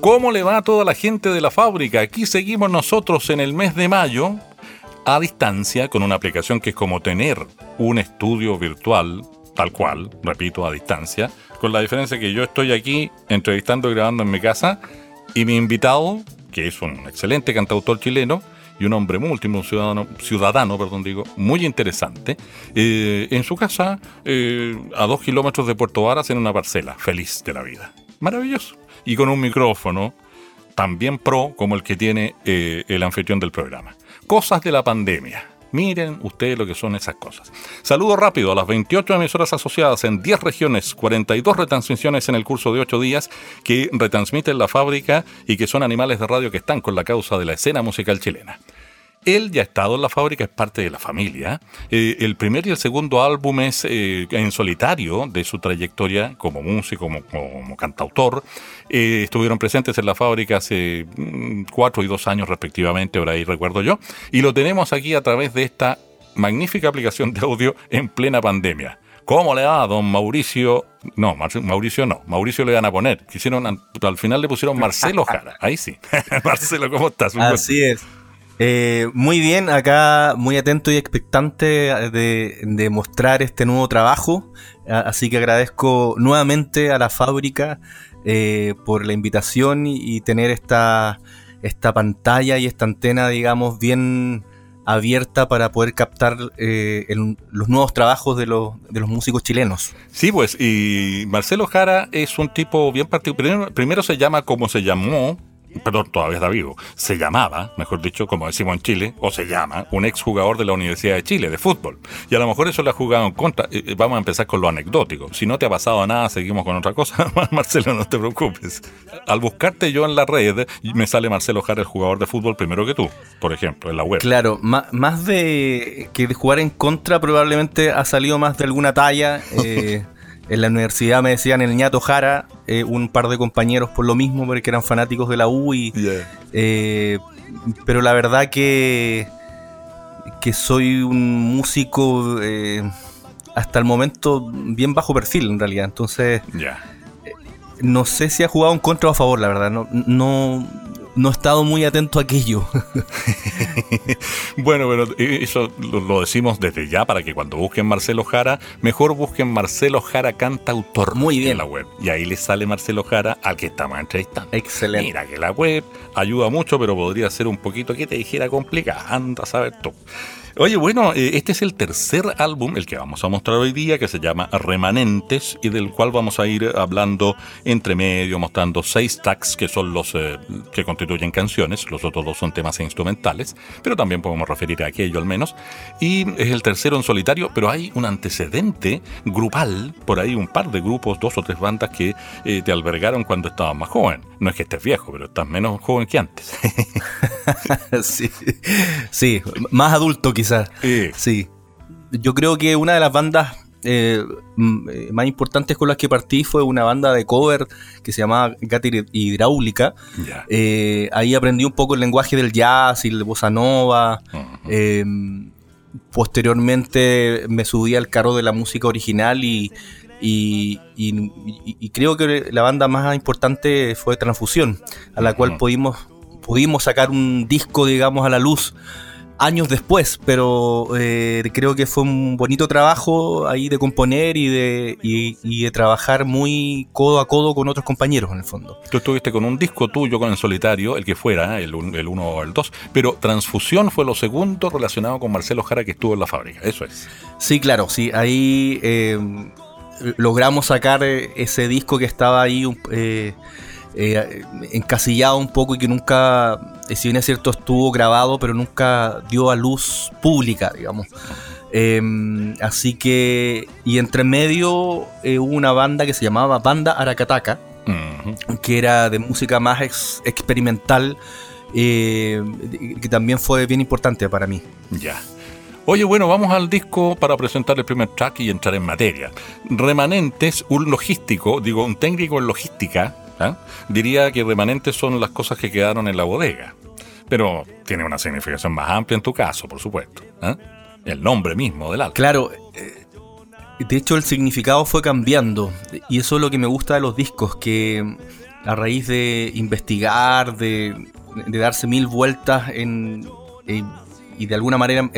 ¿Cómo le va a toda la gente de la fábrica? Aquí seguimos nosotros en el mes de mayo a distancia con una aplicación que es como tener un estudio virtual, tal cual, repito, a distancia, con la diferencia que yo estoy aquí entrevistando y grabando en mi casa y mi invitado, que es un excelente cantautor chileno, y un hombre múltiplo, ciudadano, ciudadano perdón, digo, muy interesante, eh, en su casa, eh, a dos kilómetros de Puerto Varas, en una parcela, feliz de la vida. Maravilloso y con un micrófono también pro como el que tiene eh, el anfitrión del programa. Cosas de la pandemia. Miren ustedes lo que son esas cosas. Saludo rápido a las 28 emisoras asociadas en 10 regiones, 42 retransmisiones en el curso de 8 días que retransmiten la fábrica y que son animales de radio que están con la causa de la escena musical chilena. Él ya ha estado en la fábrica, es parte de la familia. Eh, el primer y el segundo álbum es eh, en solitario de su trayectoria como músico, como, cantautor. Eh, estuvieron presentes en la fábrica hace mm, cuatro y dos años respectivamente, ahora ahí recuerdo yo. Y lo tenemos aquí a través de esta magnífica aplicación de audio en plena pandemia. ¿Cómo le va, don Mauricio? No, Mauricio no. Mauricio le van a poner. Quisieron, al final le pusieron Marcelo Jara. Ahí sí. Marcelo, ¿cómo estás? Así es. Eh, muy bien, acá muy atento y expectante de, mostrar este nuevo trabajo. Así que agradezco nuevamente a la fábrica eh, por la invitación y, tener esta, esta pantalla y esta antena, digamos, bien abierta para poder captar eh, los nuevos trabajos de los, de los músicos chilenos. Sí, pues, y Marcelo Jara es un tipo bien particular. primero se llama como se llamó, perdón, todavía está vivo, se llamaba, mejor dicho, como decimos en Chile, o se llama, un exjugador de la Universidad de Chile, de fútbol. Y a lo mejor eso le ha jugado en contra. Eh, eh, vamos a empezar con lo anecdótico. Si no te ha pasado nada, seguimos con otra cosa. Marcelo, no te preocupes. Al buscarte yo en la red, me sale Marcelo Jara, el jugador de fútbol, primero que tú, por ejemplo, en la web. Claro, más de que de jugar en contra, probablemente ha salido más de alguna talla. Eh, En la universidad me decían el ñato Jara, eh, un par de compañeros por lo mismo, porque eran fanáticos de la U. Y, eh, pero la verdad que, que soy un músico eh, hasta el momento bien bajo perfil en realidad. Entonces, no sé si ha jugado en contra o a favor, la verdad. No, no, no he estado muy atento a aquello. bueno, pero eso lo, decimos desde ya para que cuando busquen Marcelo Jara, mejor busquen Marcelo Jara cantautor muy bien. en la web. Y ahí les sale Marcelo Jara al que estamos entrevistando. Excelente. Mira que la web ayuda mucho, pero podría ser un poquito que te dijera complicada. Anda a saber tú. Oye, bueno, eh, este es el tercer álbum, el que vamos a mostrar hoy día, que se llama Remanentes, y del cual vamos a ir hablando entre medio, mostrando seis tracks que son los eh, que constituyen canciones, los otros dos son temas instrumentales, pero también podemos referir a aquello al menos. Y es el tercero en solitario, pero hay un antecedente grupal, por ahí un par de grupos, dos o tres bandas que eh, te albergaron cuando estabas más joven. No es que estés viejo, pero estás menos joven que antes. sí, sí, más adulto que quizás. Sí. Yo creo que una de las bandas eh, eh, más importantes con las que partí fue una banda de cover que se llamaba Gata Hidráulica. Eh, ahí aprendí un poco el lenguaje del jazz y el bossa nova. posteriormente me subí al carro de la música original y, y, creo que la banda más importante fue Transfusión, a la cual pudimos, pudimos sacar un disco, digamos, a la luz años después, pero eh, creo que fue un bonito trabajo ahí de componer y de, y, de trabajar muy codo a codo con otros compañeros en el fondo. Tú estuviste con un disco tuyo con el solitario, el que fuera, el 1 o el 2, pero Transfusión fue lo segundo relacionado con Marcelo Jara que estuvo en la fábrica, eso es. Sí, claro, sí, ahí eh, logramos sacar ese disco que estaba ahí... Eh, eh, encasillado un poco y que nunca, eh, si bien es cierto, estuvo grabado, pero nunca dio a luz pública, digamos. Em, así que, y entre medio eh, hubo una banda que se llamaba Banda Aracataca, que era de música más experimental, eh, que también fue bien importante para mí. Ya. Oye, bueno, vamos al disco para presentar el primer track y entrar en materia. Remanentes, un logístico, digo, un técnico en logística, ¿ah? diría que remanentes son las cosas que quedaron en la bodega. Pero tiene una significación más amplia en tu caso, por supuesto. ¿ah? El nombre mismo del álbum. Claro, eh, de hecho el significado fue cambiando. Y eso es lo que me gusta de los discos, que a raíz de investigar, de, darse mil vueltas en, y de alguna manera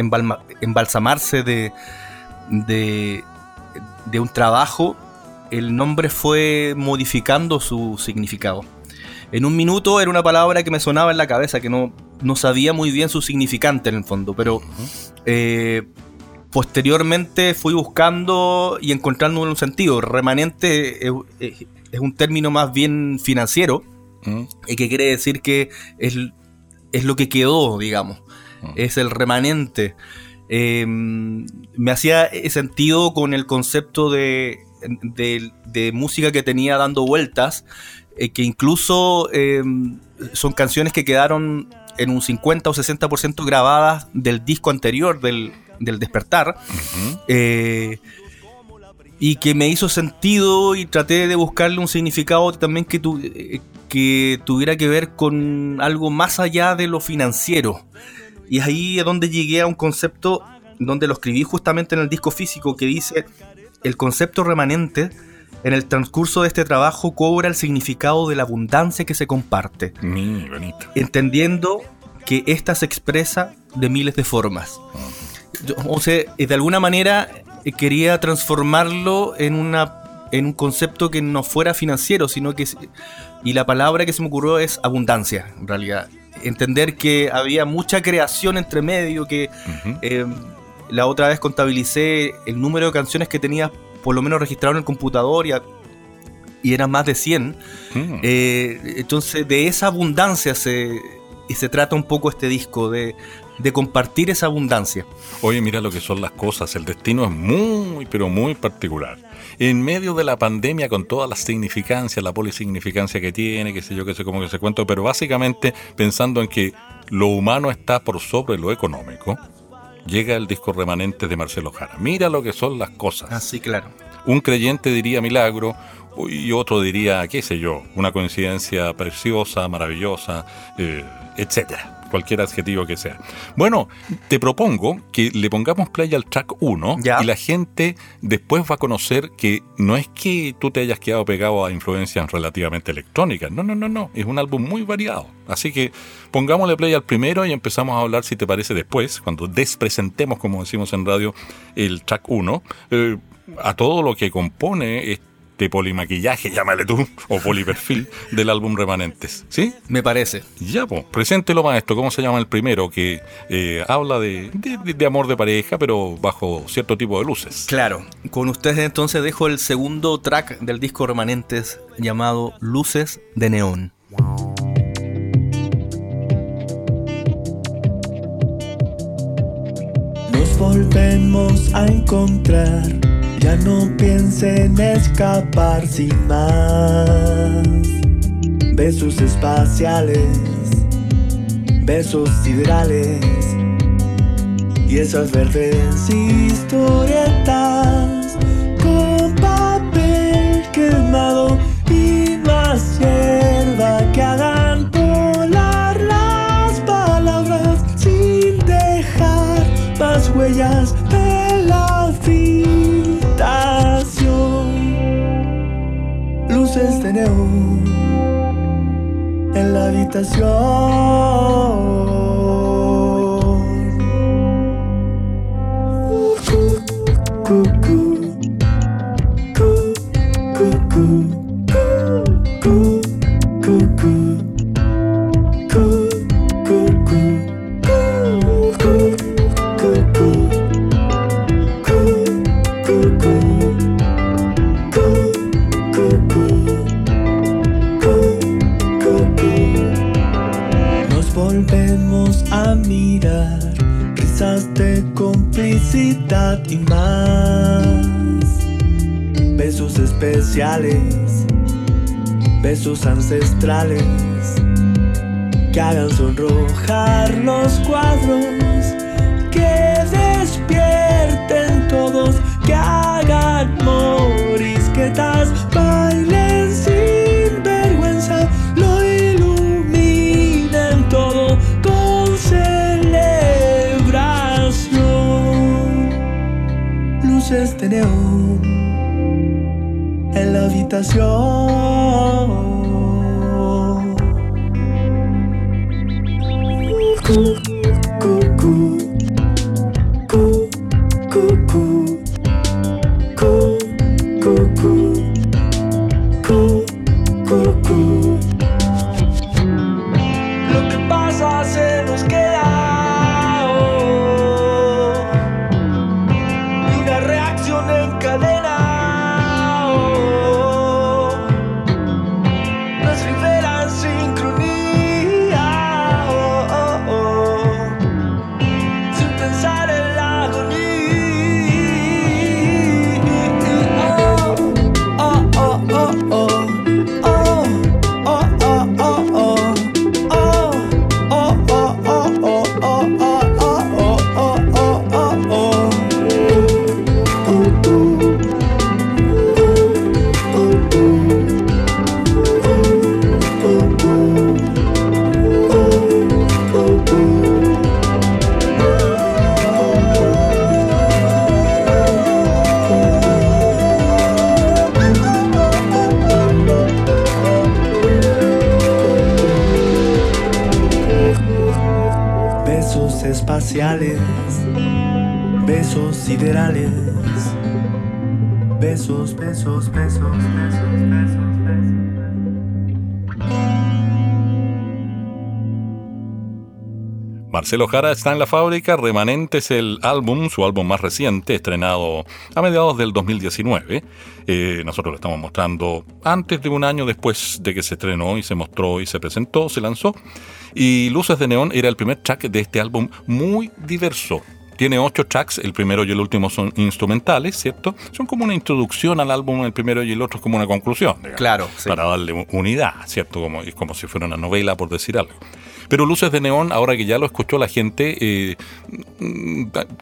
embalsamarse de, de, un trabajo, el nombre fue modificando su significado. En un minuto era una palabra que me sonaba en la cabeza, que no, no sabía muy bien su significante en el fondo, pero eh, posteriormente fui buscando y encontrando un sentido. Remanente es, un término más bien financiero, y que quiere decir que es, es lo que quedó, digamos es el remanente. Em, me hacía sentido con el concepto de, música que tenía dando vueltas, eh, que incluso em, son canciones que quedaron en un 50 o 60% grabadas del disco anterior, del, despertar. Eh, y que me hizo sentido y traté de buscarle un significado también que, eh, que tuviera que ver con algo más allá de lo financiero. Y es ahí donde llegué a un concepto donde lo escribí justamente en el disco físico que dice, el concepto remanente en el transcurso de este trabajo cobra el significado de la abundancia que se comparte. Mm, bonito. Entendiendo que ésta se expresa de miles de formas. o sea, de alguna manera eh, quería transformarlo en una en un concepto que no fuera financiero, sino que y la palabra que se me ocurrió es abundancia, en realidad entender que había mucha creación entre medio, que eh, la otra vez contabilicé el número de canciones que tenía por lo menos registrado en el computador y, y eran más de 100. Mm. Eh, entonces de esa abundancia se, se trata un poco este disco, de, de compartir esa abundancia. Oye, mira lo que son las cosas, el destino es muy, pero muy particular en medio de la pandemia con todas las significancias, la polisignificancia que tiene, qué sé yo, qué sé cómo que se cuento, pero básicamente pensando en que lo humano está por sobre lo económico, llega el disco remanente de Marcelo Jara. Mira lo que son las cosas. Así, ah, claro. Un creyente diría milagro y otro diría, qué sé yo, una coincidencia preciosa, maravillosa, eh, etcétera cualquier adjetivo que sea. Bueno, te propongo que le pongamos play al track 1 y la gente después va a conocer que no es que tú te hayas quedado pegado a influencias relativamente electrónicas, no, no, no, no, es un álbum muy variado. Así que pongámosle play al primero y empezamos a hablar, si te parece, después, cuando despresentemos, como decimos en radio, el track 1, eh, a todo lo que compone este de polimaquillaje, llámale tú, o poliperfil del álbum Remanentes. ¿Sí? Me parece. Ya, pues, preséntelo, maestro. ¿Cómo se llama el primero? Que eh, habla de, de, amor de pareja, pero bajo cierto tipo de luces. Claro. Con ustedes entonces dejo el segundo track del disco Remanentes llamado Luces de Neón. Nos volvemos a encontrar ya no piense en escapar sin más. Besos espaciales, besos siderales y esas verdes historietas luces de neón en la habitación. Especiales, besos ancestrales que hagan sonrojar los cuadros, que despierten todos, que hagan morisquetas, bailen sin vergüenza, lo iluminen todo con celebración. Luces de neón habitación. Marcelo Jara está en la fábrica, Remanente es el álbum, su álbum más reciente, estrenado a mediados del 2019. Eh, nosotros lo estamos mostrando antes de un año después de que se estrenó y se mostró y se presentó, se lanzó. Y Luces de Neón era el primer track de este álbum muy diverso. Tiene ocho tracks, el primero y el último son instrumentales, ¿cierto? Son como una introducción al álbum, el primero y el otro es como una conclusión. digamos, Claro, sí. Para darle unidad, ¿cierto? Como, es como si fuera una novela, por decir algo. Pero Luces de Neón, ahora que ya lo escuchó la gente, eh,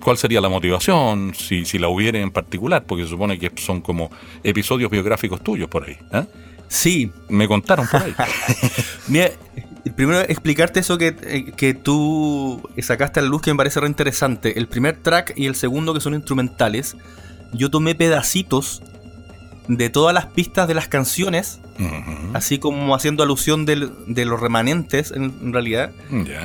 ¿cuál sería la motivación? Si, si la hubiera en particular, porque se supone que son como episodios biográficos tuyos por ahí. ¿eh? Sí, Me contaron por ahí. Mira, primero explicarte eso que, eh, que tú sacaste a la luz que me parece re interesante. El primer track y el segundo que son instrumentales. Yo tomé pedacitos de todas las pistas de las canciones, así como haciendo alusión del- de los remanentes en, en realidad.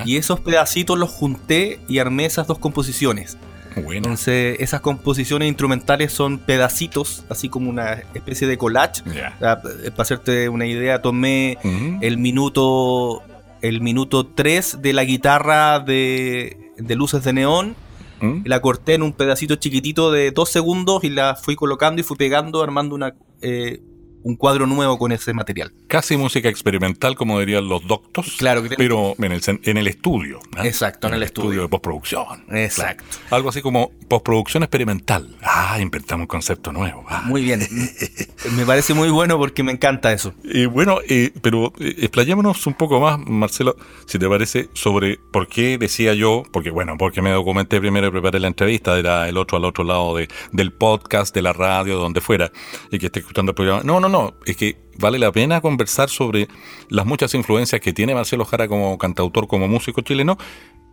Y esos pedacitos los junté y armé esas dos composiciones. Bueno. Entonces, esas composiciones instrumentales son pedacitos, así como una especie de collage. Ah, Para hacerte una idea, tomé el minuto el minuto 3 de la guitarra de, de luces de neón. ¿Mm? La corté en un pedacito chiquitito de dos segundos y la fui colocando y fui pegando, armando una, eh, un cuadro nuevo con ese material. Casi música experimental, como dirían los doctos. Claro que Pero en el, en el estudio. ¿no? Exacto, en el estudio. de postproducción. Exacto. Claro. Algo así como postproducción experimental. Ah, inventamos un concepto nuevo. Ah. Muy bien. me parece muy bueno porque me encanta eso. Y bueno, eh, pero eh, explayémonos un poco más, Marcelo, si te parece, sobre por qué decía yo, porque bueno, porque me documenté primero y preparé la entrevista, era el otro al otro lado de, del podcast, de la radio, donde fuera, y que esté escuchando el programa. No, no, no, es que vale la pena conversar sobre las muchas influencias que tiene Marcelo Jara como cantautor, como músico chileno,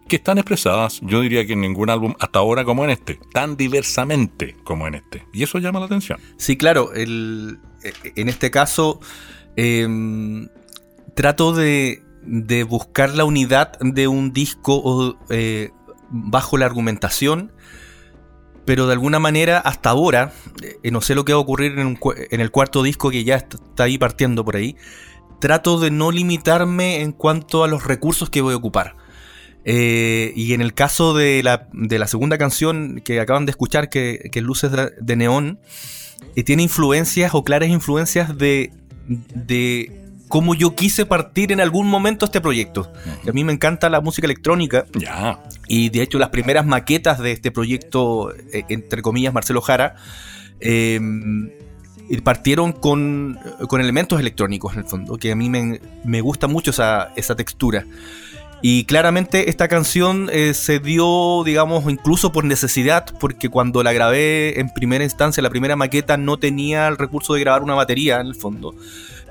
que están expresadas, yo diría que en ningún álbum hasta ahora como en este, tan diversamente como en este. Y eso llama la atención. Sí, claro. en este caso, em, trato de, buscar la unidad de un disco eh, bajo la argumentación, pero de alguna manera, hasta ahora, eh, no sé lo que va a ocurrir en, el cuarto disco que ya est- está ahí partiendo por ahí, trato de no limitarme en cuanto a los recursos que voy a ocupar. Eh, y en el caso de la, de la segunda canción que acaban de escuchar, que, que es Luces de, de Neón, eh, tiene influencias o claras influencias de, de cómo yo quise partir en algún momento este proyecto. A mí me encanta la música electrónica Ya, y de hecho las primeras maquetas de este proyecto, eh, entre comillas, Marcelo Jara, eh, y partieron con, con elementos electrónicos en el fondo, que a mí me, me gusta mucho esa, esa textura. Y claramente esta canción eh, se dio, digamos, incluso por necesidad, porque cuando la grabé en primera instancia, la primera maqueta no tenía el recurso de grabar una batería en el fondo,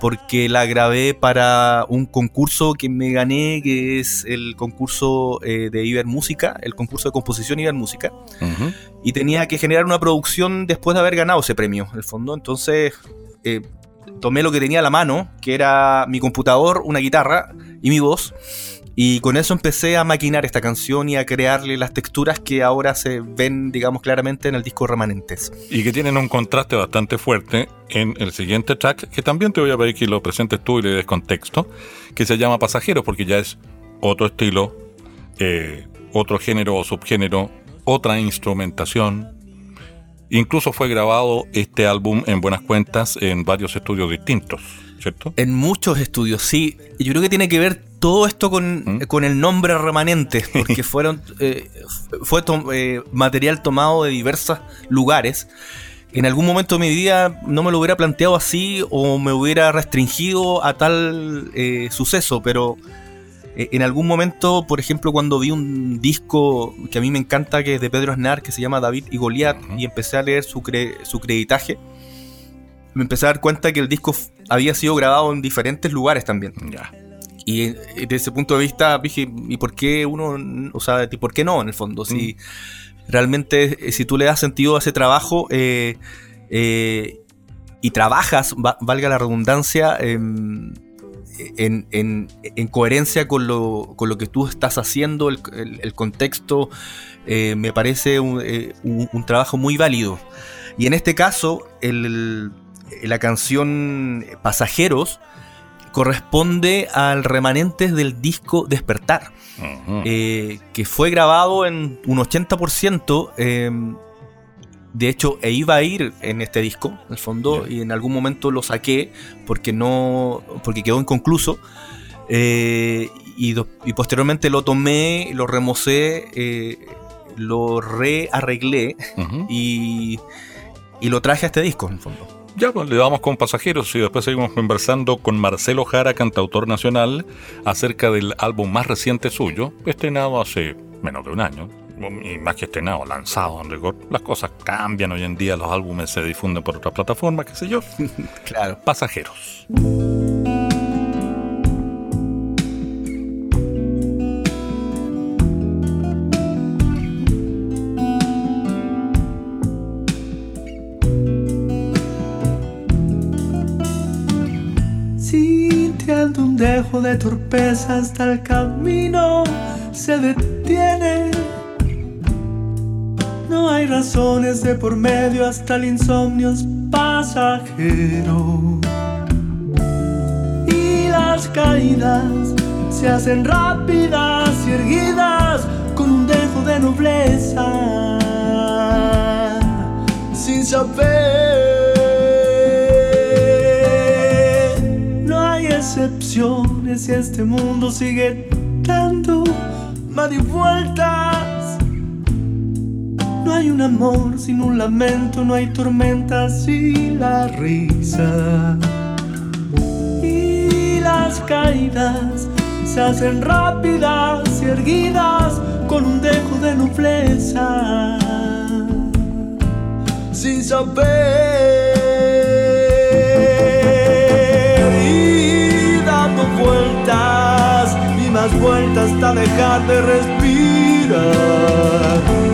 porque la grabé para un concurso que me gané, que es el concurso eh, de Iber Música, el concurso de composición Iber Música, Ujú. y tenía que generar una producción después de haber ganado ese premio, en el fondo. Entonces eh, tomé lo que tenía a la mano, que era mi computador, una guitarra y mi voz. Y con eso empecé a maquinar esta canción y a crearle las texturas que ahora se ven, digamos, claramente en el disco Remanentes. Y que tienen un contraste bastante fuerte en el siguiente track, que también te voy a pedir que lo presentes tú y le des contexto, que se llama Pasajeros, porque ya es otro estilo, eh, otro género o subgénero, otra instrumentación. Incluso fue grabado este álbum en buenas cuentas en varios estudios distintos, ¿cierto? En muchos estudios, sí. Y Yo creo que tiene que ver todo esto con, ¿Mm? con el nombre Remanentes, porque fueron eh, fue to- eh, material tomado de diversos lugares. En algún momento de mi vida no me lo hubiera planteado así o me hubiera restringido a tal eh, suceso, pero en algún momento, por ejemplo, cuando vi un disco que a mí me encanta, que es de Pedro Aznar, que se llama David y Goliat, y empecé a leer su, cre- su creditaje, me empecé a dar cuenta que el disco había sido grabado en diferentes lugares también. Ya. Y eh, desde ese punto de vista dije, ¿y por qué uno, o sea, ¿y por qué no en el fondo? Si realmente, eh, si tú le das sentido a ese trabajo eh, eh, y trabajas, va- valga la redundancia, em, en, en- en coherencia con lo, con lo que tú estás haciendo, el, el- el contexto, eh, me parece un, eh, un- un trabajo muy válido. Y en este caso, el- la canción Pasajeros corresponde al remanentes del disco Despertar, eh, que fue grabado en un 80%. eh, de hecho, e iba a ir en este disco, en el fondo, y en algún momento lo saqué porque no. porque quedó inconcluso. eh, y, posteriormente lo tomé, lo remocé, eh, lo rearreglé Ujú. y, y lo traje a este disco, en el fondo. Ya, pues le damos con pasajeros y después seguimos conversando con Marcelo Jara, cantautor nacional, acerca del álbum más reciente suyo, estrenado hace menos de un año. Y más que estrenado, lanzado en rigor. Las cosas cambian hoy en día, los álbumes se difunden por otras plataformas, qué sé yo. Claro. Pasajeros. Dejo de torpeza hasta el camino se detiene. No hay razones de por medio hasta el insomnio es pasajero. Y las caídas se hacen rápidas y erguidas con un dejo de nobleza. Sin saber, y este mundo sigue dando más vueltas. No hay un amor sin un lamento, no hay tormentas sin la risa. Y las caídas se hacen rápidas y erguidas con un dejo de nobleza. Sin saber dejar de respirar.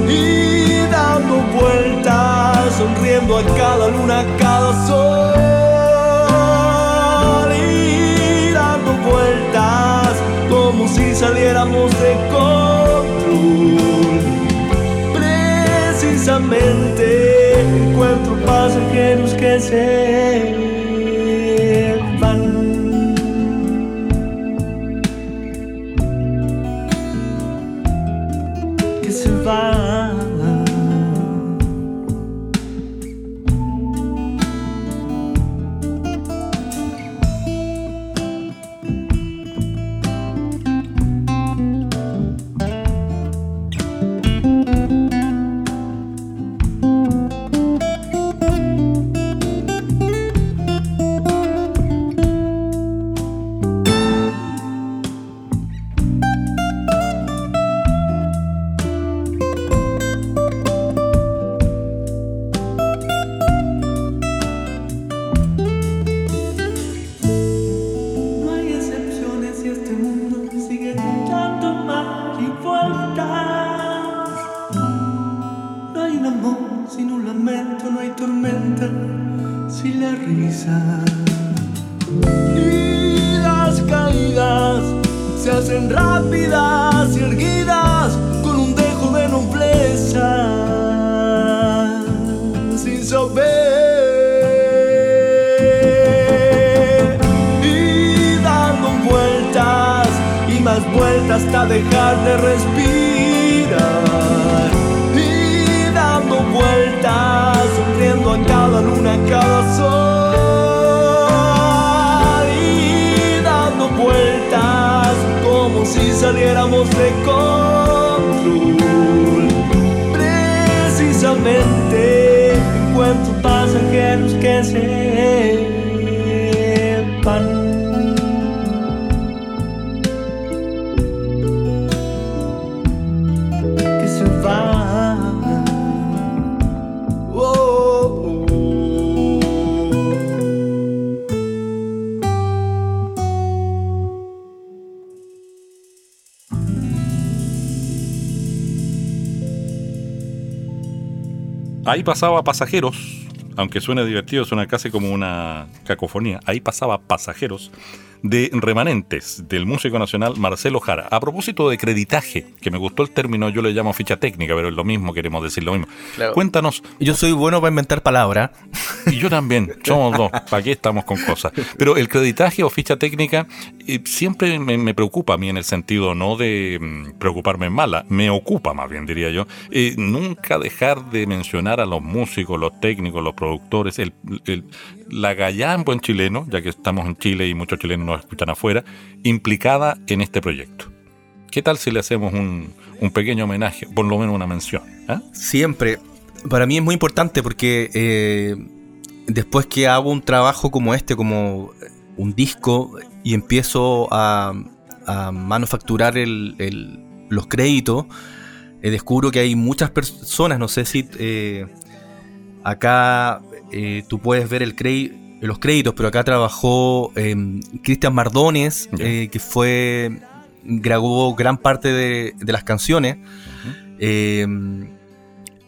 Y dando vueltas sonriendo a cada luna, a cada sol. Y dando vueltas como si saliéramos de control. Precisamente encuentro pasajeros que se Sin saber. Y dando vueltas y más vueltas hasta dejar de respirar. Y dando vueltas, sonriendo a cada luna, cada sol. Y dando vueltas como si saliéramos pasajeros que se van. que se van. Oh, oh, oh. Ahí pasaba pasajeros, aunque suene divertido, suena casi como una cacofonía. Ahí pasaba pasajeros de remanentes del músico nacional Marcelo Jara. A propósito de creditaje, que me gustó el término, yo le llamo ficha técnica, pero es lo mismo, queremos decir lo mismo. Claro. Cuéntanos, Yo soy bueno para inventar palabras. y yo también, somos dos, ¿para qué estamos con cosas? Pero el creditaje o ficha técnica eh, siempre me, me preocupa a mí en el sentido no de mm, preocuparme en mala, me ocupa más bien diría yo, eh, nunca dejar de mencionar a los músicos, los técnicos, los productores, el, el- la gallá en buen chileno, ya que estamos en Chile y muchos chilenos nos escuchan afuera, implicada en este proyecto. ¿Qué tal si le hacemos un, un pequeño homenaje, por lo menos una mención? ¿ah? Siempre. Para mí es muy importante porque eh, después que hago un trabajo como este, como un disco, y empiezo a, manufacturar los créditos, eh, descubro que hay muchas personas, no sé si eh, acá eh, tú puedes ver el los créditos, pero acá trabajó eh, Cristian Mardones, eh, que fue grabó gran parte de, de las canciones. Eh,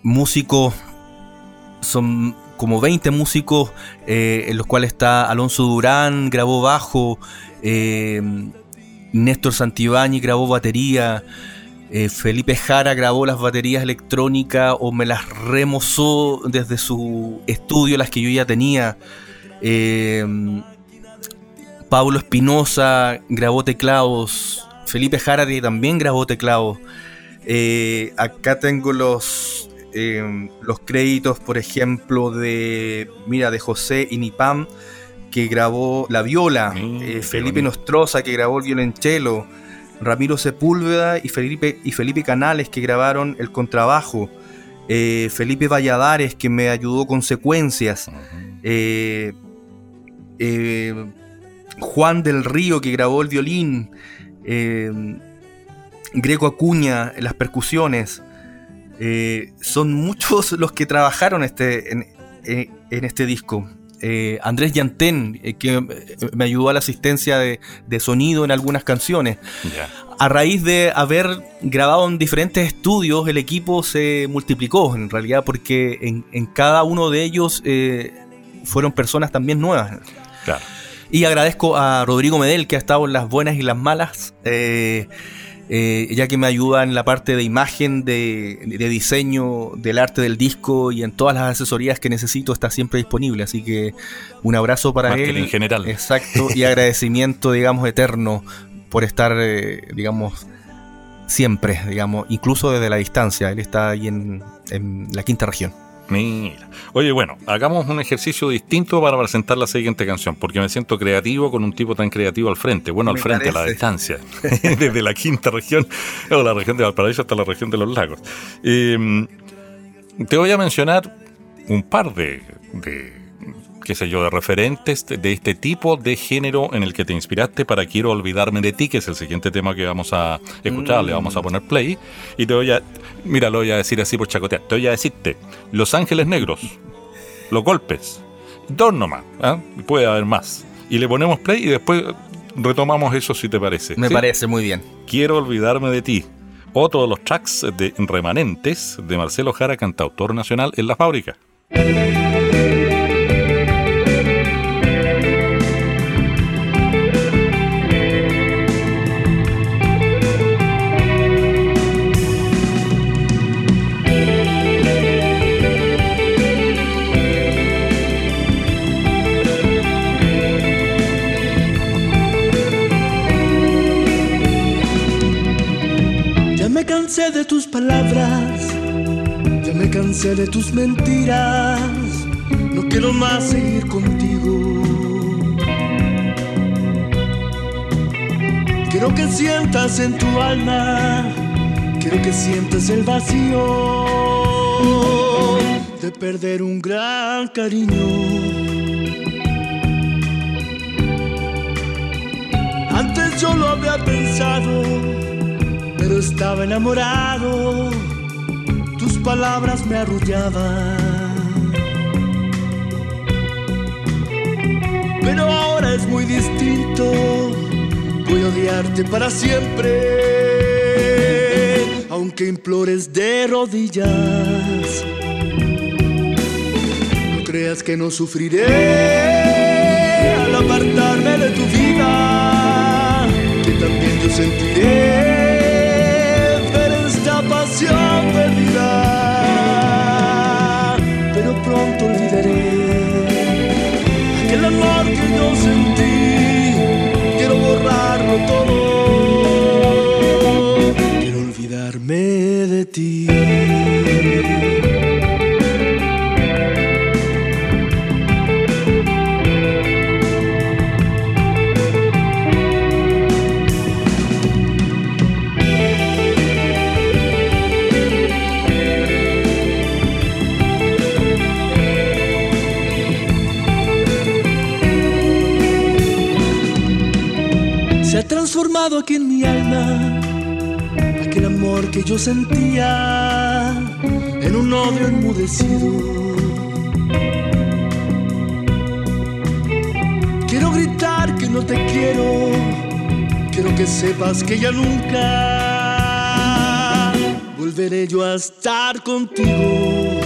músicos, son como 20 músicos, eh, en los cuales está Alonso Durán, grabó bajo, eh, Néstor Santibáñez grabó batería, eh, Felipe Jara grabó las baterías electrónicas o me las remozó desde su estudio, las que yo ya tenía. Eh, Pablo Espinosa grabó teclados. Felipe Jara también grabó teclados. Eh, acá tengo los, los créditos, por ejemplo, de, mira, de José Inipam, que grabó la viola. Qué Felipe. Nostroza, que grabó el violonchelo. Ramiro Sepúlveda y Felipe, y Felipe Canales, que grabaron el contrabajo. Eh, Felipe Valladares, que me ayudó con secuencias. Eh, eh, Juan del Río que grabó el violín, Greco Acuña las percusiones. Son muchos los que trabajaron este, en, en- en este disco. Eh, Andrés Yantén, eh, que eh, me ayudó a la asistencia de, de sonido en algunas canciones. A raíz de haber grabado en diferentes estudios, el equipo se multiplicó en realidad porque en, en cada uno de ellos eh, fueron personas también nuevas. Claro. Y agradezco a Rodrigo Medel, que ha estado en las buenas y las malas, eh, eh, ya que me ayuda en la parte de imagen, de, de diseño, del arte del disco y en todas las asesorías que necesito, está siempre disponible. Así que un abrazo para Marketing él. general. Exacto, y agradecimiento, digamos, eterno por estar, eh, digamos, siempre, digamos, incluso desde la distancia. Él está ahí en, en la quinta región. Mira. Oye, bueno, hagamos un ejercicio distinto para presentar la siguiente canción, porque me siento creativo con un tipo tan creativo al frente. Bueno, al frente, a la distancia. Desde la quinta región, o la región de Valparaíso hasta la región de los lagos. Eh, te voy a mencionar un par de, de, qué sé yo, de referentes de, este tipo de género en el que te inspiraste para Quiero Olvidarme de Ti, que es el siguiente tema que vamos a escuchar, le vamos a poner play. Y te voy a, mira, lo voy a decir así por chacotear, te voy a decirte, Los Ángeles Negros, Los Golpes, dos nomás, ¿ah? puede haber más. Y le ponemos play y después retomamos eso si te parece. Me ¿sí? parece muy bien. Quiero olvidarme de ti. Otro de los tracks de remanentes de Marcelo Jara, cantautor nacional en la fábrica. Cansé de tus palabras, ya me cansé de tus mentiras, no quiero más seguir contigo. Quiero que sientas en tu alma, quiero que sientas el vacío de perder un gran cariño. Antes yo lo había pensado, pero estaba enamorado. Tus palabras me arrullaban. Pero ahora es muy distinto. Voy a odiarte para siempre. Aunque implores de rodillas. No creas que no sufriré al apartarme de tu vida. Que también yo sentiré transformado aquí en mi alma aquel amor que yo sentía en un odio enmudecido. Quiero gritar que no te quiero, quiero que sepas que ya nunca volveré yo a estar contigo.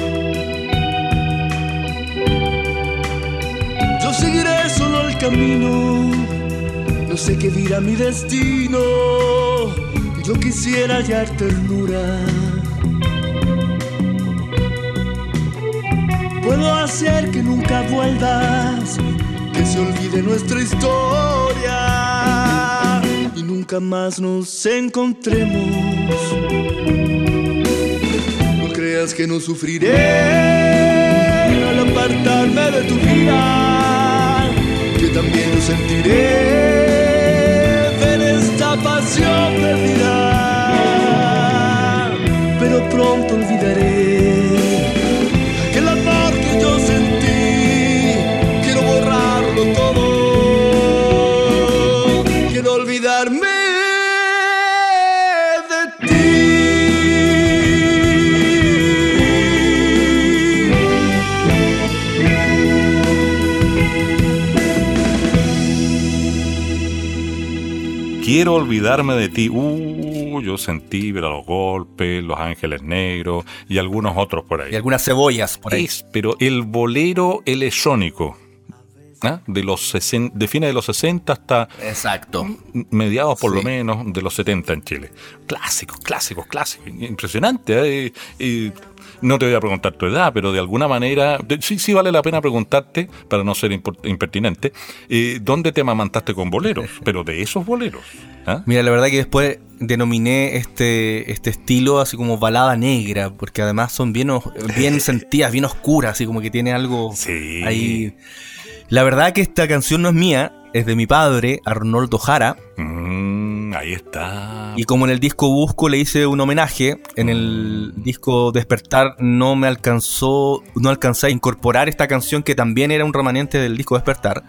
Yo seguiré solo el camino no sé qué dirá mi destino. Yo quisiera hallar ternura. Puedo hacer que nunca vuelvas, que se olvide nuestra historia y nunca más nos encontremos. No creas que no sufriré al apartarme de tu vida, que también lo sentiré perdida. Pero pronto olvidaré aquel amor que yo sentí. Quiero borrarlo todo. Quiero olvidarme Quiero olvidarme de ti. Uh, yo sentí los golpes, los ángeles negros y algunos otros por ahí. Y algunas cebollas por ahí. Es, pero el bolero electrónico, ¿ah? de los sesen- de fines de los 60 hasta Exacto. mediados por Sí. lo menos de los 70 en Chile. Clásicos, clásicos, clásicos. Impresionante. ¿eh? Y no te voy a preguntar tu edad, pero de alguna manera, de- sí, sí vale la pena preguntarte, para no ser impertinente, eh, ¿dónde te amamantaste con boleros? Pero de esos boleros. ¿ah? Mira, la verdad que después denominé este, este estilo así como balada negra, porque además son bien, bien sentidas, bien oscuras, así como que tiene algo Sí. ahí. La verdad que esta canción no es mía, es de mi padre, Arnoldo Jara, Mm, ahí está. y como en el disco Busco le hice un homenaje, en el disco Despertar no me alcanzó, no alcancé a incorporar esta canción que también era un remanente del disco Despertar.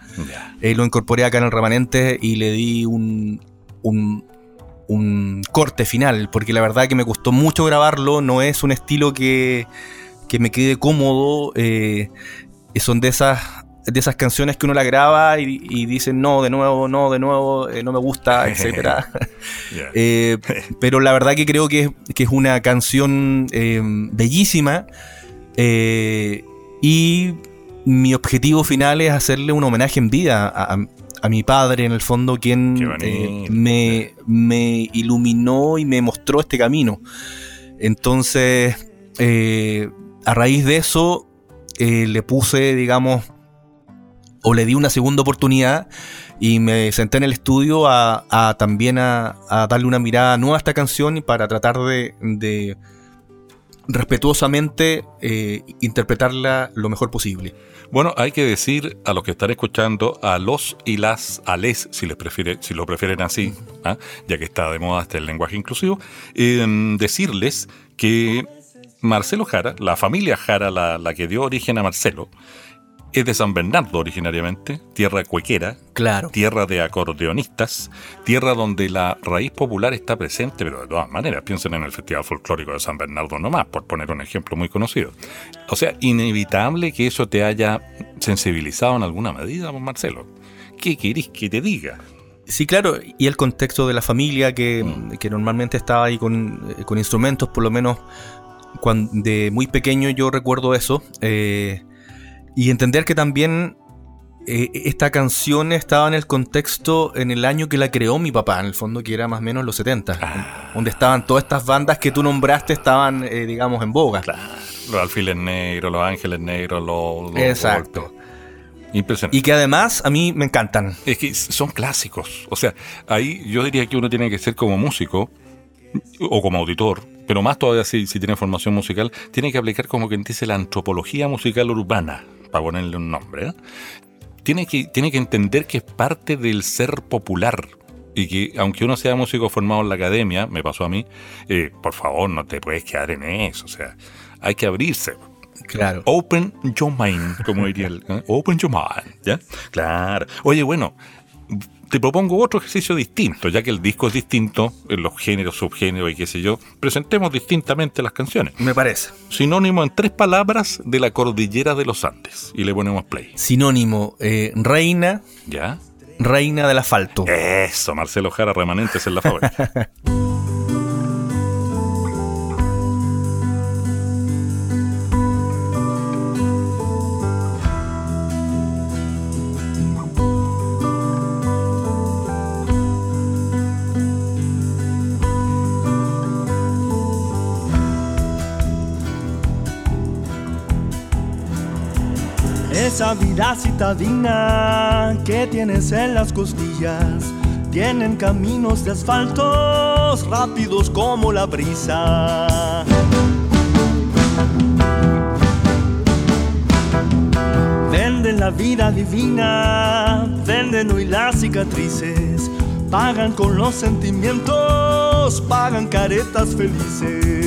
Eh, lo incorporé acá en el remanente y le di un, un, un corte final, porque la verdad que me costó mucho grabarlo, no es un estilo que, que me quede cómodo, eh, son de esas, de esas canciones que uno la graba y, y dicen no, de nuevo, no, de nuevo, eh, no me gusta, etcétera. Ya. Eh, pero la verdad que creo que es, que es una canción eh, bellísima y mi objetivo final es hacerle un homenaje en vida a, a- a mi padre, en el fondo, quien me, me iluminó y me mostró este camino. Entonces, a raíz de eso, le puse, digamos, o le di una segunda oportunidad y me senté en el estudio a, a también a, a darle una mirada nueva a esta canción y para tratar de, de respetuosamente eh, interpretarla lo mejor posible. Bueno, hay que decir a los que están escuchando, a los y las, a les, si, les prefiere, si lo prefieren así, ¿ah? ya que está de moda este el lenguaje inclusivo, eh, decirles que Marcelo Jara, la familia Jara, la, la que dio origen a Marcelo, es de San Bernardo originariamente, tierra cuequera, Claro. tierra de acordeonistas, tierra donde la raíz popular está presente, pero de todas maneras, piensen en el Festival Folclórico de San Bernardo nomás, por poner un ejemplo muy conocido. O sea, inevitable que eso te haya sensibilizado en alguna medida, Marcelo. ¿Qué querís que te diga? Sí, claro, y el contexto de la familia que, que normalmente estaba ahí con, con instrumentos, por lo menos cuando, de muy pequeño yo recuerdo eso. eh, y entender que también eh, esta canción estaba en el contexto en el año que la creó mi papá, en el fondo que era más o menos los 70, donde estaban todas estas bandas que tú nombraste, estaban, eh, digamos, en boga. Los alfiles negros, los ángeles negros, los... los Exacto. golpes. Impresionante. Y que además a mí me encantan. Es que son clásicos. O sea, ahí yo diría que uno tiene que ser como músico o como auditor, pero más todavía si, si tiene formación musical, tiene que aplicar como quien dice la antropología musical urbana, para ponerle un nombre. ¿eh? Tiene, que, tiene que entender que es parte del ser popular. Y que aunque uno sea músico formado en la academia, me pasó a mí, eh, por favor no te puedes quedar en eso. O sea, hay que abrirse. Claro. Open your mind, como diría el. ¿eh? Open your mind, ¿ya? Claro. Oye, bueno, te propongo otro ejercicio distinto, ya que el disco es distinto en los géneros, subgéneros y qué sé yo. Presentemos distintamente las canciones. Me parece. Sinónimo en tres palabras de la cordillera de los Andes. Y le ponemos play. Sinónimo, eh, reina, ¿Ya? reina del asfalto. Eso, Marcelo Jara, remanentes en la fábrica. citadina que tienes en las costillas tienen caminos de asfaltos rápidos como la brisa. Venden la vida divina, venden hoy las cicatrices, pagan con los sentimientos, pagan caretas felices.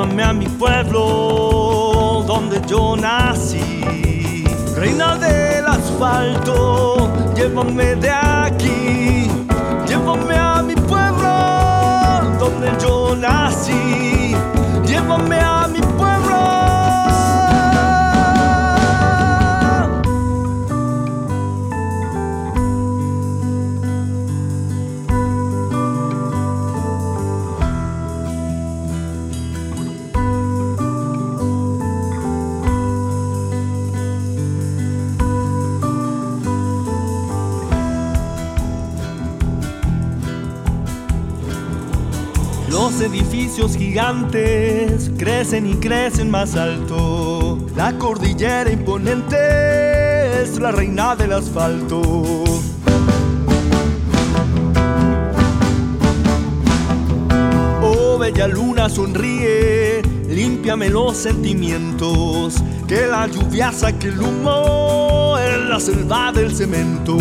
Llévame a mi pueblo donde yo nací. Reina del asfalto, llévame de aquí, llévame a mi pueblo donde yo nací. Llévame a edificios gigantes crecen y crecen más alto. La cordillera imponente es la reina del asfalto. Oh, bella luna sonríe, límpiame los sentimientos. Que la lluvia saque el humo en la selva del cemento.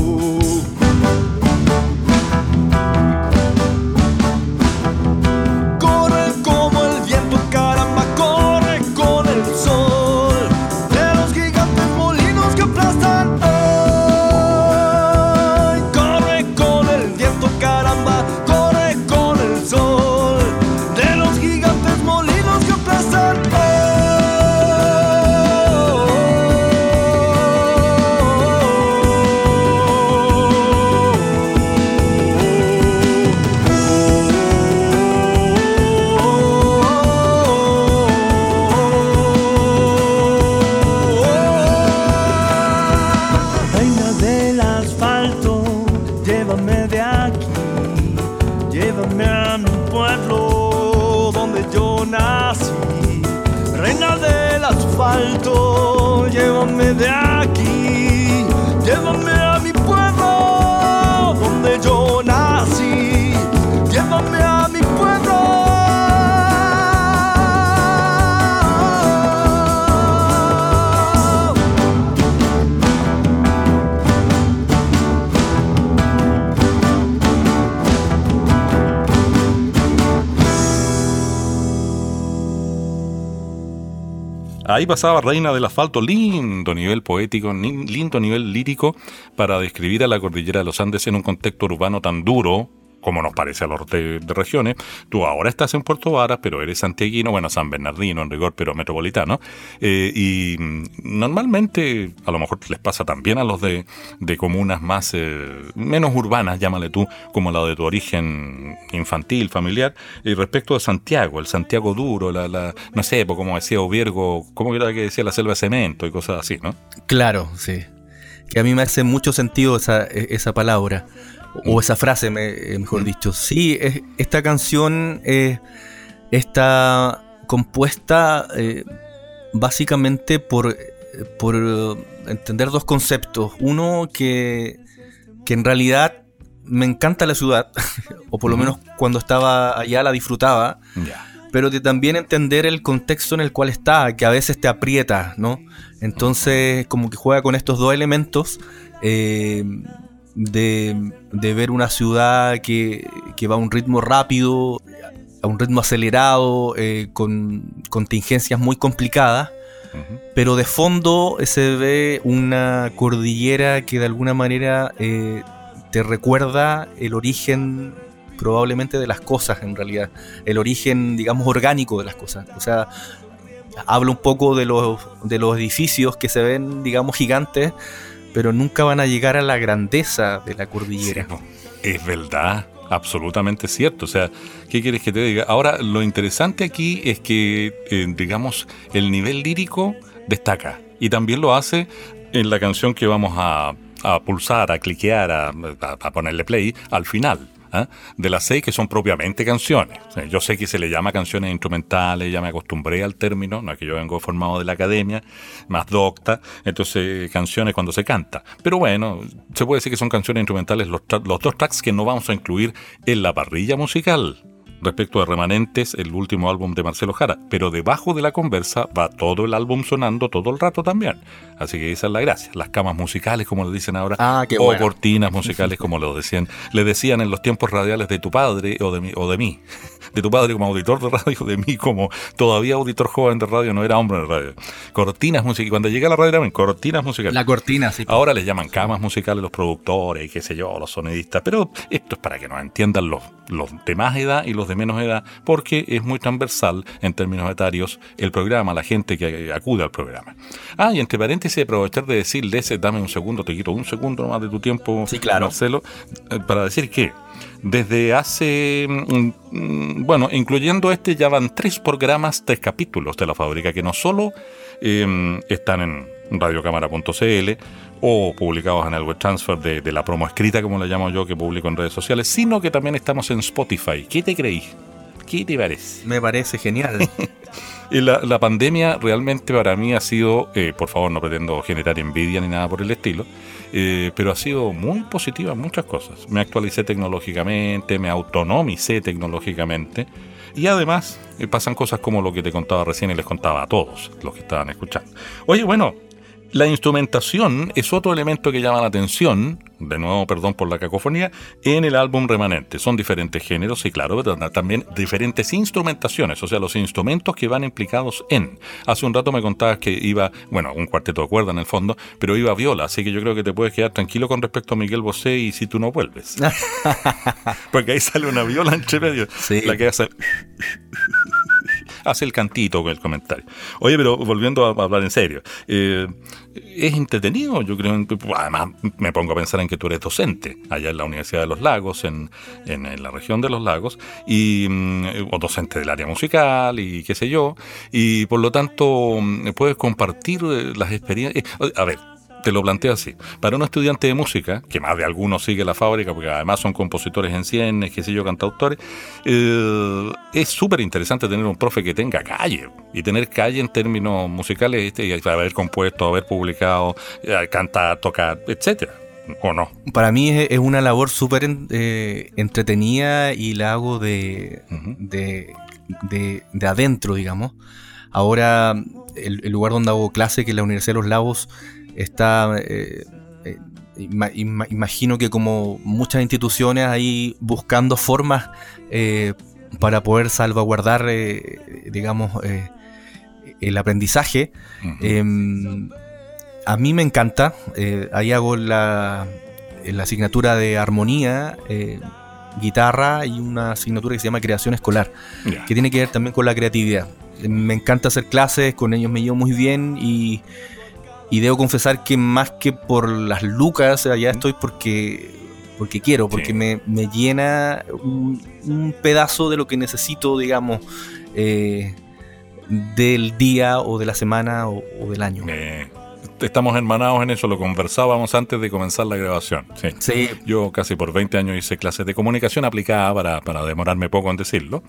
Ahí pasaba Reina del Asfalto, lindo nivel poético, lindo nivel lírico para describir a la cordillera de los Andes en un contexto urbano tan duro como nos parece a los de, regiones. Tú ahora estás en Puerto Varas, pero eres santiaguino, bueno, San Bernardino en rigor, pero metropolitano. Eh, y mm, normalmente, a lo mejor les pasa también a los de, de comunas más, eh, menos urbanas, llámale tú, como la de tu origen infantil, familiar. Y respecto de Santiago, el Santiago duro, la, la no sé, pues como decía Oviergo, ¿cómo era que decía la selva de cemento y cosas así, ¿no? Claro, sí. Que a mí me hace mucho sentido esa, e- esa palabra, o esa frase, me- eh, mejor dicho. Sí, es- esta canción eh, está compuesta eh, básicamente por, por eh, entender dos conceptos. Uno, que, que en realidad me encanta la ciudad, o por lo menos cuando estaba allá la disfrutaba pero de también entender el contexto en el cual está, que a veces te aprieta, ¿no? Entonces, como que juega con estos dos elementos eh, de, de ver una ciudad que, que va a un ritmo rápido, a un ritmo acelerado, eh, con contingencias muy complicadas, pero de fondo eh, se ve una cordillera que de alguna manera eh, te recuerda el origen probablemente de las cosas en realidad, el origen digamos orgánico de las cosas. O sea, habla un poco de los, de los edificios que se ven digamos gigantes, pero nunca van a llegar a la grandeza de la cordillera. Es verdad, absolutamente cierto. O sea, ¿qué quieres que te diga? Ahora, lo interesante aquí es que, eh, digamos, el nivel lírico destaca. Y también lo hace en la canción que vamos a, a pulsar, a cliquear, a- a ponerle play al final. ¿Ah? De las seis que son propiamente canciones. Yo sé que se le llama canciones instrumentales, ya me acostumbré al término, no es que yo vengo formado de la academia, más docta, entonces canciones cuando se canta. Pero bueno, se puede decir que son canciones instrumentales los, los dos tracks que no vamos a incluir en la parrilla musical. Respecto a Remanentes, el último álbum de Marcelo Jara, pero debajo de la conversa va todo el álbum sonando todo el rato también. Así que esa es la gracia. Las camas musicales, como le dicen ahora, Ah, qué o bueno. cortinas musicales, como lo decían, le decían en los tiempos radiales de tu padre o de mí, o de mí, de tu padre como auditor de radio, de mí como todavía auditor joven de radio, no era hombre de radio. Cortinas musicales, cuando llegué a la radio eran cortinas musicales. La cortina, sí. Ahora les llaman camas musicales los productores y qué sé yo, los sonidistas, pero esto es para que nos entiendan los, los de más edad y los de menos edad, porque es muy transversal en términos etarios el programa, la gente que acude al programa. Ah, y entre paréntesis, aprovechar de decirles, dame un segundo, te quito un segundo nomás de tu tiempo, Sí, claro. Marcelo, eh, para decir que desde hace, mm, bueno, incluyendo este, ya van tres programas, tres capítulos de la fábrica que no solo eh, están en radiocámara.cl o publicados en el web transfer de, de la promo escrita, como la llamo yo, que publico en redes sociales, sino que también estamos en Spotify. ¿Qué te creí? ¿Qué te parece? Me parece genial. Y la, la pandemia realmente para mí ha sido, eh, por favor no pretendo generar envidia ni nada por el estilo, eh, pero ha sido muy positiva en muchas cosas. Me actualicé tecnológicamente, me autonomicé tecnológicamente y además eh, pasan cosas como lo que te contaba recién y les contaba a todos los que estaban escuchando. Oye, bueno, la instrumentación es otro elemento que llama la atención, de nuevo perdón por la cacofonía, en el álbum remanente. Son diferentes géneros y claro, pero también diferentes instrumentaciones, o sea, los instrumentos que van implicados en. Hace un rato me contabas que iba, bueno, un cuarteto de cuerda en el fondo, pero iba viola, así que yo creo que te puedes quedar tranquilo con respecto a Miguel Bosé y si tú no vuelves. Porque ahí sale una viola entre medio, Sí. la que hace hace el cantito con el comentario. Oye, pero volviendo a hablar en serio, eh, es entretenido, yo creo. Además, me pongo a pensar en que tú eres docente allá en la Universidad de los Lagos, en, en- en la región de los Lagos, y, mm, o docente del área musical y qué sé yo, y por lo tanto mm, puedes compartir eh, las experiencias. A ver, te lo planteo así. Para un estudiante de música, que más de algunos sigue la fábrica, porque además son compositores en cienes, qué sé yo, cantautores, eh, es súper interesante tener un profe que tenga calle. Y tener calle en términos musicales, este, haber compuesto, haber publicado, eh, cantar, tocar, etcétera. ¿O no? Para mí es, es una labor súper eh, entretenida y la hago de, de- de adentro, digamos. Ahora, el, el lugar donde hago clase, que es la Universidad de los Lagos, está... eh, eh, ima- ima- imagino que como muchas instituciones ahí buscando formas eh, para poder salvaguardar, eh, digamos, eh, el aprendizaje. Em, a mí me encanta. ahí hago la, la asignatura de armonía, guitarra y una asignatura que se llama creación escolar, que tiene que ver también con la creatividad. Me encanta hacer clases, con ellos me llevo muy bien y, y debo confesar que más que por las lucas, allá estoy porque, porque quiero, porque Sí. me, me llena un, un pedazo de lo que necesito, digamos. eh, del día o de la semana o, o del año. Eh, estamos hermanados en eso, lo conversábamos antes de comenzar la grabación. Sí. Sí, Yo casi por 20 años hice clases de comunicación aplicada para, para demorarme poco en decirlo.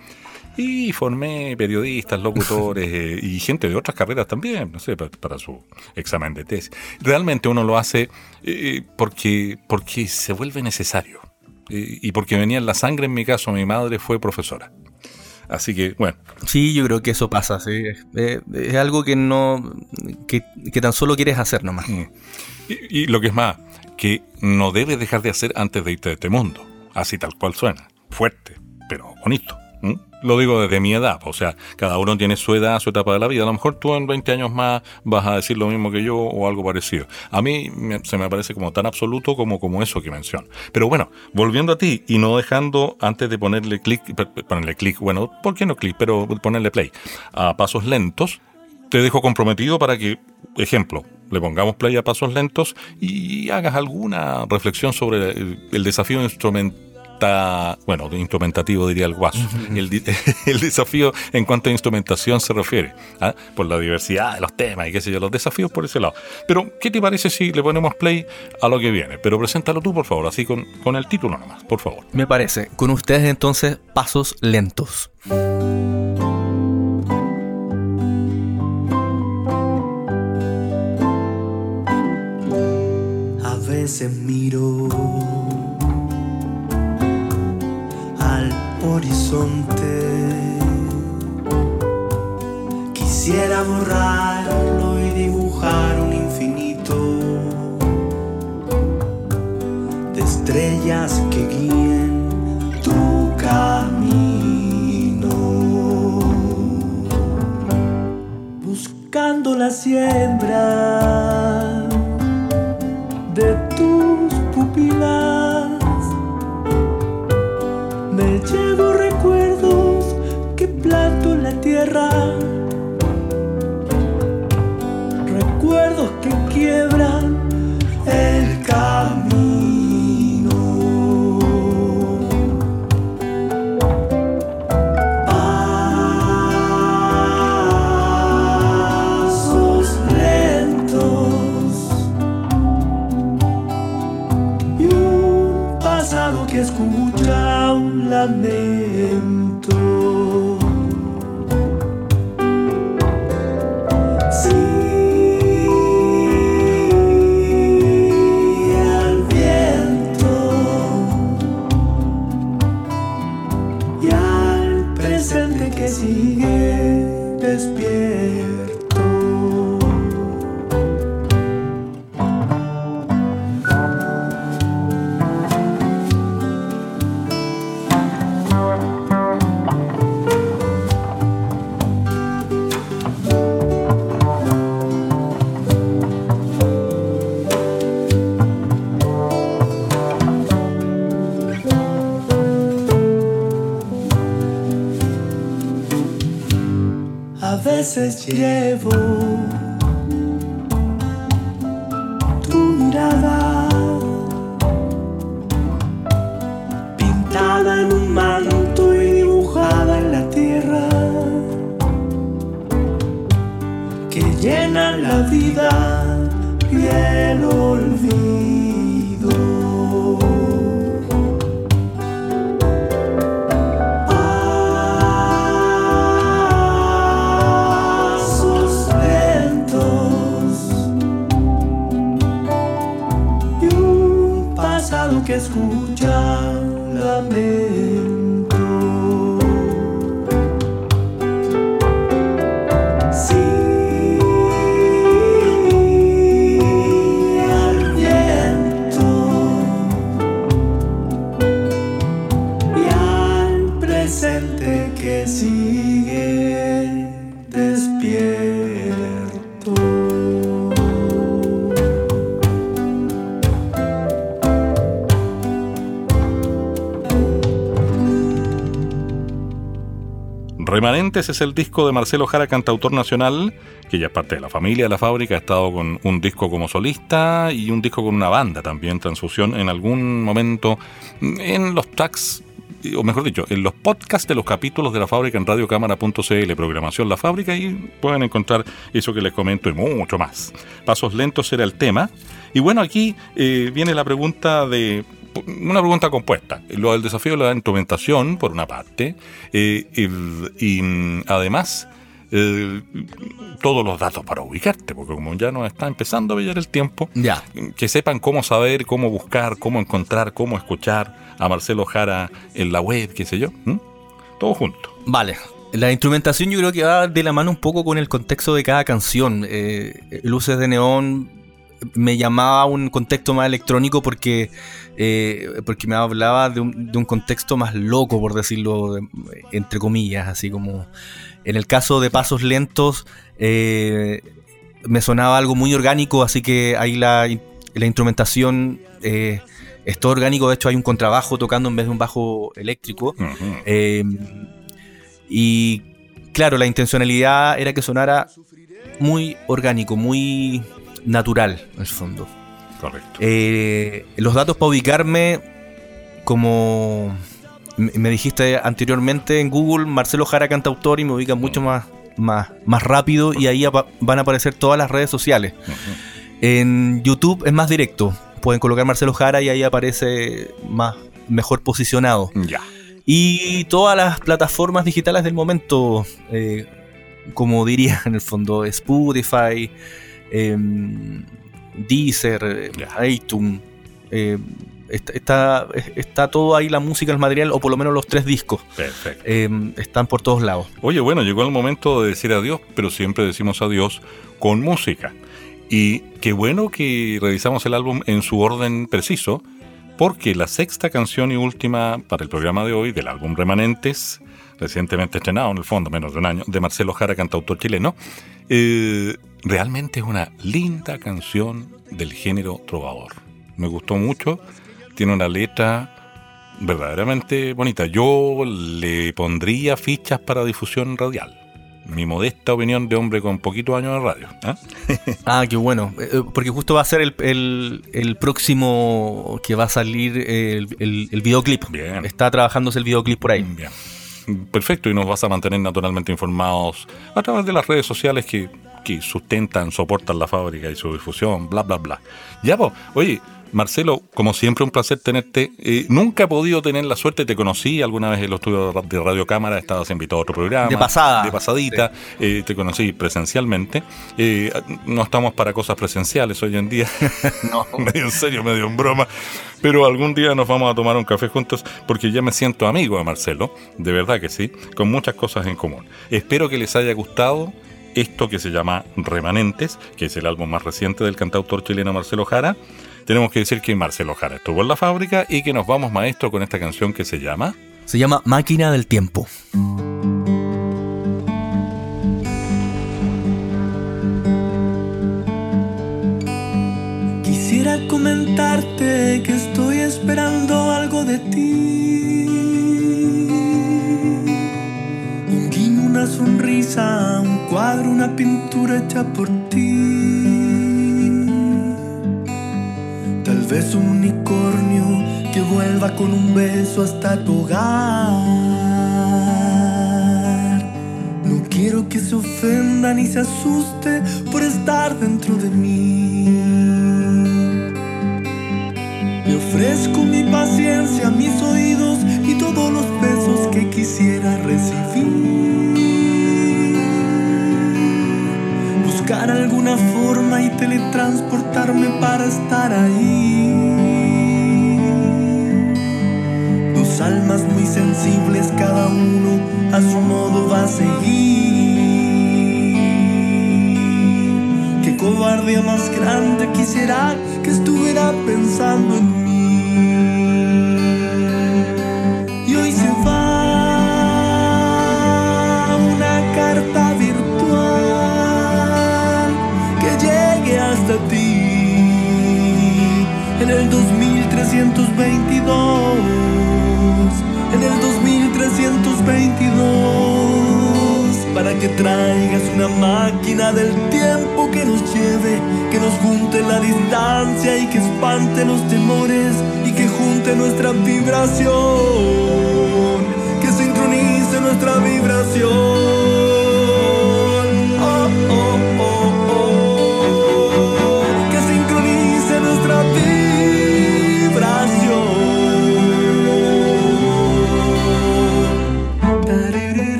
Y formé periodistas, locutores eh, y gente de otras carreras también, no sé, para, para su examen de tesis. Realmente uno lo hace eh, porque, porque se vuelve necesario. Eh, y porque venía en la sangre, en mi caso, mi madre fue profesora. Así que, bueno, sí, yo creo que eso pasa. sí. Eh, es algo que no. Que, que tan solo quieres hacer nomás. Mm. Y, y lo que es más, que no debes dejar de hacer antes de irte de este mundo. Así tal cual suena. Fuerte, pero bonito. Lo digo desde mi edad. O sea, cada uno tiene su edad, su etapa de la vida. A lo mejor tú en 20 años más vas a decir lo mismo que yo o algo parecido. A mí se me parece como tan absoluto como, como eso que menciono. Pero bueno, volviendo a ti y no dejando antes de ponerle clic, ponerle clic, bueno, ¿por qué no clic? Pero ponerle play a pasos lentos te dejo comprometido para que, ejemplo, le pongamos play a pasos lentos y hagas alguna reflexión sobre el, el desafío instrumenta, bueno, de instrumentativo diría el guaso, el, el desafío en cuanto a instrumentación se refiere, ¿ah? por la diversidad de los temas y qué sé yo, los desafíos por ese lado. Pero, ¿qué te parece si le ponemos play a lo que viene? Pero preséntalo tú, por favor, así con, con el título nomás, por favor. Me parece. Con ustedes entonces, pasos lentos. A veces miro horizonte. Quisiera borrarlo y dibujar un infinito de estrellas que guíen tu camino. Buscando la siembra Recuerdos que quiebran lamento. Remanentes es el disco de Marcelo Jara, cantautor nacional, que ya es parte de la familia de la fábrica, ha estado con un disco como solista y un disco con una banda también, Transfusión, en algún momento en los tracks, o mejor dicho, en los podcasts de los capítulos de la fábrica en radiocámara.cl, programación La Fábrica, y pueden encontrar eso que les comento y mucho más. Pasos lentos era el tema. Y bueno, aquí eh, viene la pregunta de una pregunta compuesta. Lo del desafío de la instrumentación, por una parte, eh, y mm, además eh, todos los datos para ubicarte, porque como ya nos está empezando a brillar el tiempo, Ya. que sepan cómo saber, cómo buscar, cómo encontrar, cómo escuchar a Marcelo Jara en la web, qué sé yo. Todo junto. Vale. La instrumentación yo creo que va de la mano un poco con el contexto de cada canción. Eh, Luces de Neón me llamaba a un contexto más electrónico porque, eh, porque me hablaba de un, de un contexto más loco, por decirlo de- entre comillas, así como en el caso de Pasos Lentos eh, me sonaba algo muy orgánico, así que ahí la, la instrumentación eh, es todo orgánico, de hecho hay un contrabajo tocando en vez de un bajo eléctrico. Eh, y claro, la intencionalidad era que sonara muy orgánico, muy natural, en el fondo. Correcto. Eh, los datos para ubicarme, como me dijiste anteriormente en Google, Marcelo Jara cantautor y me ubica mucho más, más, más rápido y ahí apa- van a aparecer todas las redes sociales. En YouTube es más directo. Pueden colocar Marcelo Jara y ahí aparece más mejor posicionado. Ya. Y todas las plataformas digitales del momento, eh, como diría en el fondo, Spotify, em, Deezer, eh, Ya. iTunes, eh, está, está, está todo ahí la música, el material, o por lo menos los tres discos, Perfecto. em, están por todos lados. Oye, bueno, llegó el momento de decir adiós, pero siempre decimos adiós con música. Y qué bueno que revisamos el álbum en su orden preciso, porque la sexta canción y última para el programa de hoy del álbum Remanentes, recientemente estrenado en el fondo, menos de un año, de Marcelo Jara, cantautor chileno, eh, realmente es una linda canción del género trovador. Me gustó mucho, tiene una letra verdaderamente bonita. Yo le pondría fichas para difusión radial. Mi modesta opinión de hombre con poquitos años de radio. ¿ah? Ah, qué bueno, eh, porque justo va a ser el, el- el próximo que va a salir eh, el, el- el videoclip. Bien. Está trabajándose el videoclip por ahí. Bien. Perfecto, y nos vas a mantener naturalmente informados a través de las redes sociales que, que sustentan, soportan la fábrica y su difusión, bla, bla, bla. Ya, pues, oye, Marcelo, como siempre, un placer tenerte. Eh, nunca he podido tener la suerte, te conocí alguna vez en los estudios de Radio Cámara, estabas invitado a otro programa. De pasada. De pasadita, eh, te conocí presencialmente. Eh, no estamos para cosas presenciales hoy en día. no, medio en serio, medio en broma. Pero algún día nos vamos a tomar un café juntos porque ya me siento amigo de Marcelo, de verdad que sí, con muchas cosas en común. Espero que les haya gustado esto que se llama Remanentes, que es el álbum más reciente del cantautor chileno Marcelo Jara. Tenemos que decir que Marcelo Jara estuvo en la fábrica y que nos vamos maestro con esta canción que se llama Se llama Máquina del Tiempo. Quisiera comentarte que estoy esperando algo de ti. Una sonrisa, un cuadro, una pintura hecha por ti. Tal vez un unicornio que vuelva con un beso hasta tu hogar. No quiero que se ofenda ni se asuste por estar dentro de mí. Le ofrezco mi paciencia, mis oídos y todos los que quisiera recibir. Buscar alguna forma y teletransportarme para estar ahí. Dos almas muy sensibles, cada uno a su modo va a seguir. Qué cobardía más grande quisiera que estuviera pensando los temores y que junte nuestras vibraciones.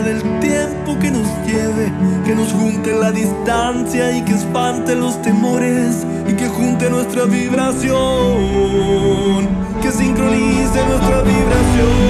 parar el tiempo que nos lleve, que nos junte la distancia y que espante los temores y que junte nuestra vibración, que sincronice nuestra vibración.